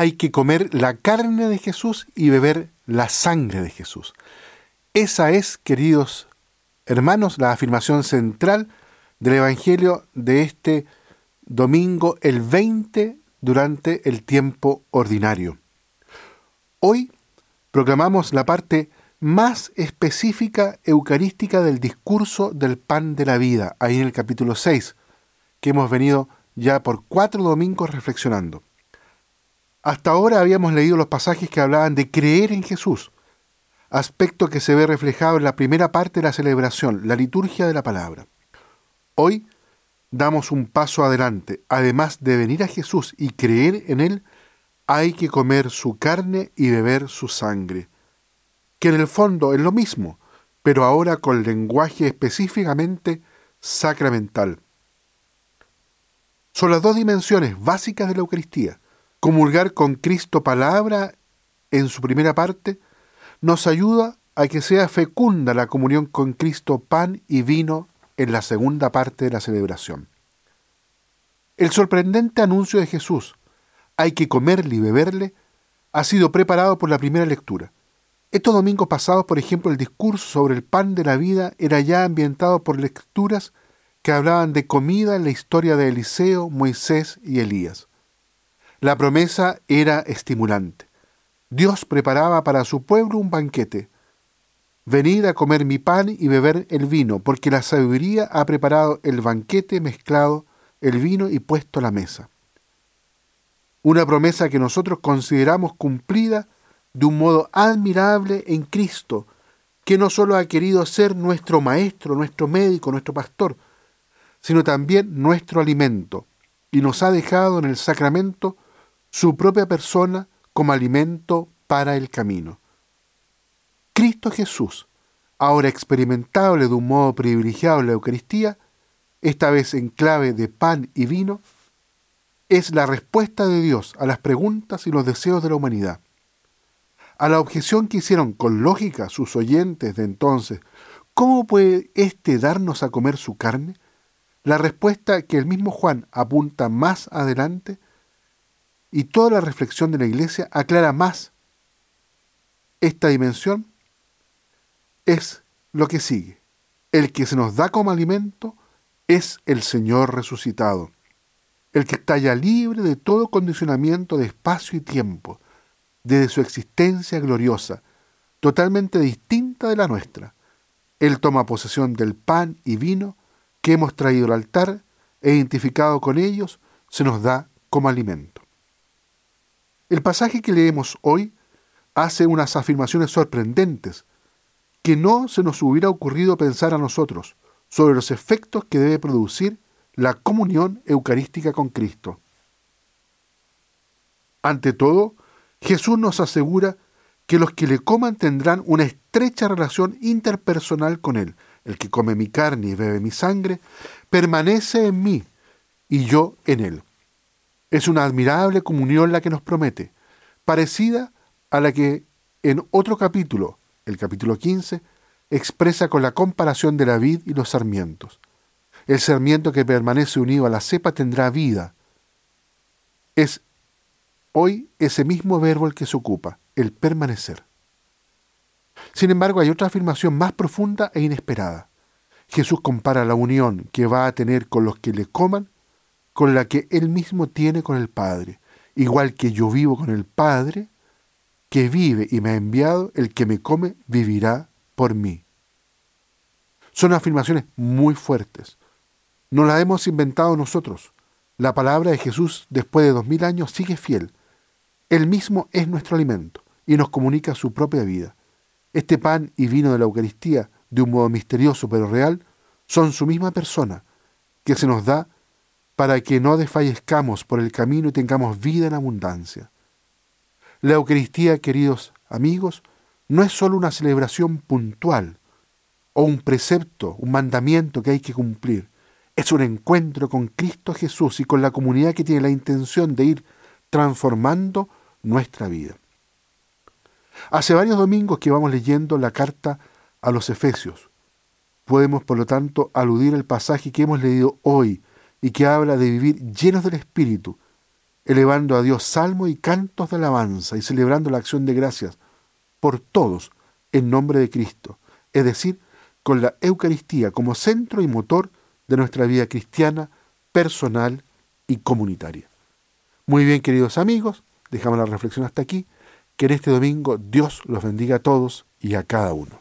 hay que comer la carne de Jesús y beber la sangre de Jesús. Esa es, queridos hermanos, la afirmación central del Evangelio de este domingo, el 20 durante el tiempo ordinario. Hoy proclamamos la parte más específica eucarística del discurso del pan de la vida, ahí en el capítulo 6, que hemos venido ya por cuatro domingos reflexionando. Hasta ahora habíamos leído los pasajes que hablaban de creer en Jesús, aspecto que se ve reflejado en la primera parte de la celebración, la liturgia de la palabra. Hoy damos un paso adelante. Además de venir a Jesús y creer en Él, hay que comer su carne y beber su sangre, que en el fondo es lo mismo, pero ahora con lenguaje específicamente sacramental. Son las dos dimensiones básicas de la Eucaristía. Comulgar con Cristo palabra en su primera parte nos ayuda a que sea fecunda la comunión con Cristo pan y vino en la segunda parte de la celebración. El sorprendente anuncio de Jesús, hay que comerle y beberle, ha sido preparado por la primera lectura. Estos domingos pasados, por ejemplo, el discurso sobre el pan de la vida era ya ambientado por lecturas que hablaban de comida en la historia de Eliseo, Moisés y Elías. La promesa era estimulante. Dios preparaba para su pueblo un banquete. Venid a comer mi pan y beber el vino, porque la sabiduría ha preparado el banquete mezclado, el vino y puesto la mesa. Una promesa que nosotros consideramos cumplida de un modo admirable en Cristo, que no solo ha querido ser nuestro maestro, nuestro médico, nuestro pastor, sino también nuestro alimento, y nos ha dejado en el sacramento su propia persona como alimento para el camino. Cristo Jesús, ahora experimentable de un modo privilegiado en la Eucaristía, esta vez en clave de pan y vino, es la respuesta de Dios a las preguntas y los deseos de la humanidad. A la objeción que hicieron con lógica sus oyentes de entonces, ¿cómo puede éste darnos a comer su carne? La respuesta que el mismo Juan apunta más adelante y toda la reflexión de la Iglesia aclara más esta dimensión es lo que sigue. El que se nos da como alimento es el Señor resucitado, el que está ya libre de todo condicionamiento de espacio y tiempo, desde su existencia gloriosa, totalmente distinta de la nuestra. Él toma posesión del pan y vino que hemos traído al altar e identificado con ellos, se nos da como alimento. El pasaje que leemos hoy hace unas afirmaciones sorprendentes que no se nos hubiera ocurrido pensar a nosotros sobre los efectos que debe producir la comunión eucarística con Cristo. Ante todo, Jesús nos asegura que los que le coman tendrán una estrecha relación interpersonal con Él. El que come mi carne y bebe mi sangre, permanece en mí y yo en Él. Es una admirable comunión la que nos promete, parecida a la que en otro capítulo, el capítulo 15, expresa con la comparación de la vid y los sarmientos. El sarmiento que permanece unido a la cepa tendrá vida. Es hoy ese mismo verbo el que se ocupa, el permanecer. Sin embargo, hay otra afirmación más profunda e inesperada. Jesús compara la unión que va a tener con los que le coman con la que Él mismo tiene con el Padre. Igual que yo vivo con el Padre, que vive y me ha enviado, el que me come vivirá por mí. Son afirmaciones muy fuertes. No las hemos inventado nosotros. La palabra de Jesús después de dos mil años sigue fiel. Él mismo es nuestro alimento y nos comunica su propia vida. Este pan y vino de la Eucaristía, de un modo misterioso pero real, son su misma persona, que se nos da para que no desfallezcamos por el camino y tengamos vida en abundancia. La Eucaristía, queridos amigos, no es solo una celebración puntual o un precepto, un mandamiento que hay que cumplir. Es un encuentro con Cristo Jesús y con la comunidad que tiene la intención de ir transformando nuestra vida. Hace varios domingos que vamos leyendo la carta a los Efesios. Podemos, por lo tanto, aludir al pasaje que hemos leído hoy y que habla de vivir llenos del Espíritu, elevando a Dios salmo y cantos de alabanza y celebrando la acción de gracias por todos en nombre de Cristo, es decir, con la Eucaristía como centro y motor de nuestra vida cristiana, personal y comunitaria. Muy bien, queridos amigos, dejamos la reflexión hasta aquí. Que en este domingo Dios los bendiga a todos y a cada uno.